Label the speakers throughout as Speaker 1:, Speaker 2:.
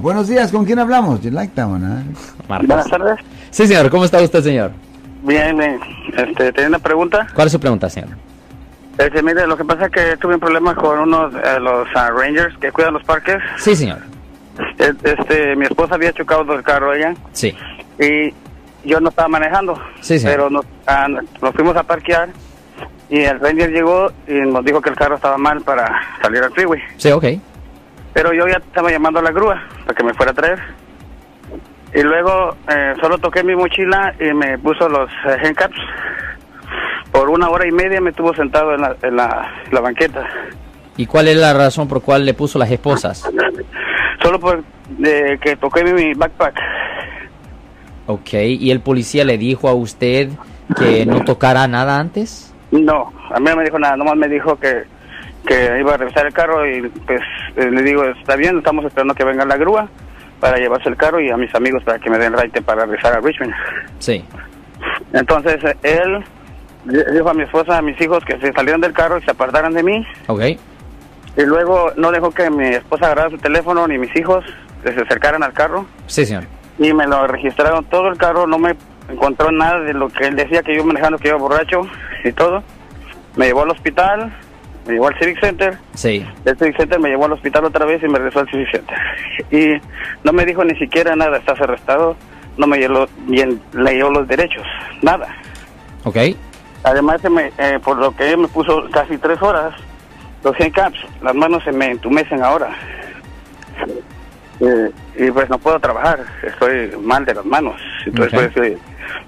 Speaker 1: Buenos días, ¿con quién hablamos? You like that one?
Speaker 2: Marcos.
Speaker 3: Buenas tardes.
Speaker 2: Sí, señor. ¿Cómo está usted, señor?
Speaker 3: Bien, bien. Este, tenía una pregunta.
Speaker 2: ¿Cuál es su pregunta, señor?
Speaker 3: Este, mire, lo que pasa es que tuve un problema con unos de los ah, Rangers que cuidan los parques.
Speaker 2: Sí, señor.
Speaker 3: E- Este, mi esposa había chocado del carro ella
Speaker 2: Sí.
Speaker 3: y yo no estaba manejando.
Speaker 2: Sí, señor.
Speaker 3: Pero nos, ah, nos fuimos a parquear y el Ranger llegó y nos dijo que el carro estaba mal para salir al freeway.
Speaker 2: Sí, ok.
Speaker 3: Pero yo ya estaba llamando a la grúa para que me fuera a traer. Y luego eh, solo toqué mi mochila y me puso los eh, handcuffs. Por una hora y media me estuvo sentado en la, en la, la banqueta.
Speaker 2: ¿Y cuál es la razón por cual le puso las esposas?
Speaker 3: Solo por eh, que toqué mi backpack.
Speaker 2: Ok. ¿Y el policía le dijo a usted que no tocara nada antes?
Speaker 3: No, a mí no me dijo nada, nomás me dijo que, que iba a revisar el carro y pues eh, le digo, está bien, estamos esperando que venga la grúa para llevarse el carro y a mis amigos para que me den raite para regresar a Richmond.
Speaker 2: Sí.
Speaker 3: Entonces él di- dijo a mi esposa, a mis hijos que se salieran del carro y se apartaran de mí.
Speaker 2: Ok.
Speaker 3: Y luego no dejó que mi esposa agarrara su teléfono ni mis hijos que se acercaran al carro.
Speaker 2: Sí, señor.
Speaker 3: Y me lo registraron todo el carro, no me encontró nada de lo que él decía que yo manejando que iba borracho y todo. Me llevó al hospital, me llevó al Civic Center.
Speaker 2: Sí.
Speaker 3: Del Civic Center me llevó al hospital otra vez y me regresó al Civic Center. Y no me dijo ni siquiera nada, estás arrestado, no me leyó, leyó los derechos, nada.
Speaker 2: Ok.
Speaker 3: Además, se me, eh, por lo que me puso casi tres horas, los handcuffs, las manos se me entumecen ahora. Eh, y pues no puedo trabajar, estoy mal de las manos. Entonces,
Speaker 2: Ok.
Speaker 3: por eso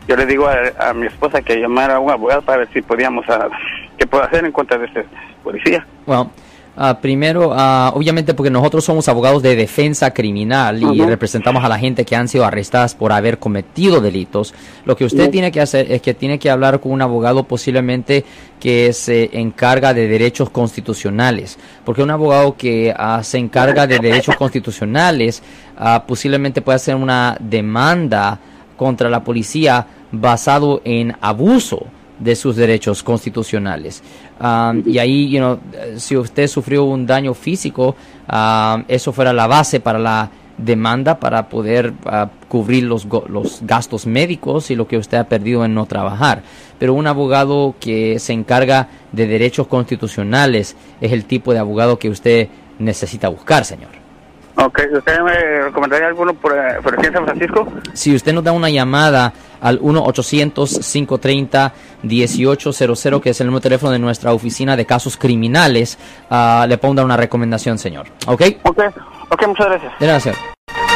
Speaker 3: yo le digo a, a mi esposa que llamara a un abogado para ver si podíamos, a, qué puedo hacer en contra de este policía.
Speaker 2: Bueno, ah, primero, ah, obviamente porque nosotros somos abogados de defensa criminal y
Speaker 3: Ujú.
Speaker 2: representamos a la gente que han sido arrestadas por haber cometido delitos, lo que usted
Speaker 3: Ujú.
Speaker 2: tiene que hacer es que tiene que hablar con un abogado posiblemente que se encarga de derechos constitucionales, porque un abogado que ah, se encarga de derechos constitucionales ah, posiblemente puede hacer una demanda contra la policía basado en abuso de sus derechos constitucionales. Um, y ahí, you know, si usted sufrió un daño físico, um, eso fuera la base para la demanda para poder ah, cubrir los, los gastos médicos y lo que usted ha perdido en no trabajar. Pero un abogado que se encarga de derechos constitucionales es el tipo de abogado que usted necesita buscar, señor.
Speaker 3: Ok, ¿usted me recomendaría alguno por, eh, por aquí en San Francisco?
Speaker 2: Si usted nos da una llamada al 1-800-530-1800, que es el número de teléfono de nuestra oficina de casos criminales, ah, le dar una recomendación, señor. ¿Ok?
Speaker 3: Ok, ok, muchas gracias.
Speaker 2: De nada, señor.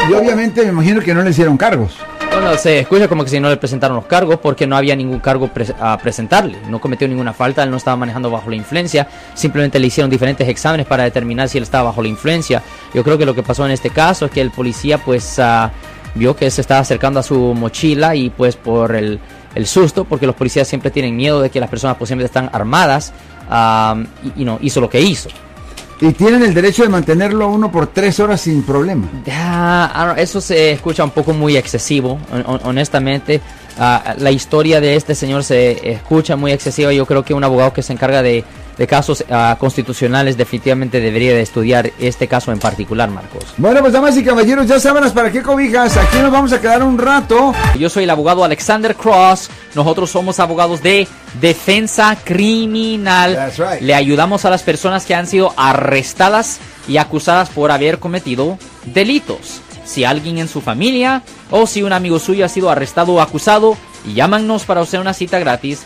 Speaker 1: Y obviamente me imagino que no le hicieron cargos.
Speaker 2: Bueno, se escucha como que si no le presentaron los cargos porque no había ningún cargo pres- a presentarle. No cometió ninguna falta, él no estaba manejando bajo la influencia. Simplemente le hicieron diferentes exámenes para determinar si él estaba bajo la influencia. Yo creo que lo que pasó en este caso es que el policía pues ah, vio que se estaba acercando a su mochila y pues por el, el susto, porque los policías siempre tienen miedo de que las personas posiblemente están armadas, ah, y, y no hizo lo que hizo.
Speaker 1: Y tienen el derecho de mantenerlo a uno por tres horas sin problema.
Speaker 2: Ah, eso se escucha un poco muy excesivo, hon- hon- honestamente. Ah, la historia de este señor se escucha muy excesiva. Yo creo que un abogado que se encarga de, de casos ah, constitucionales definitivamente debería de estudiar este caso en particular, Marcos.
Speaker 1: Bueno, pues damas y caballeros, ya sábanas para qué cobijas. Aquí nos vamos a quedar un rato.
Speaker 2: Yo soy el abogado Alexander Cross. Nosotros somos abogados de defensa criminal.
Speaker 1: That's right.
Speaker 2: Le ayudamos a las personas que han sido arrestadas y acusadas por haber cometido delitos. Si alguien en su familia o si un amigo suyo ha sido arrestado o acusado, llámanos para hacer una cita gratis.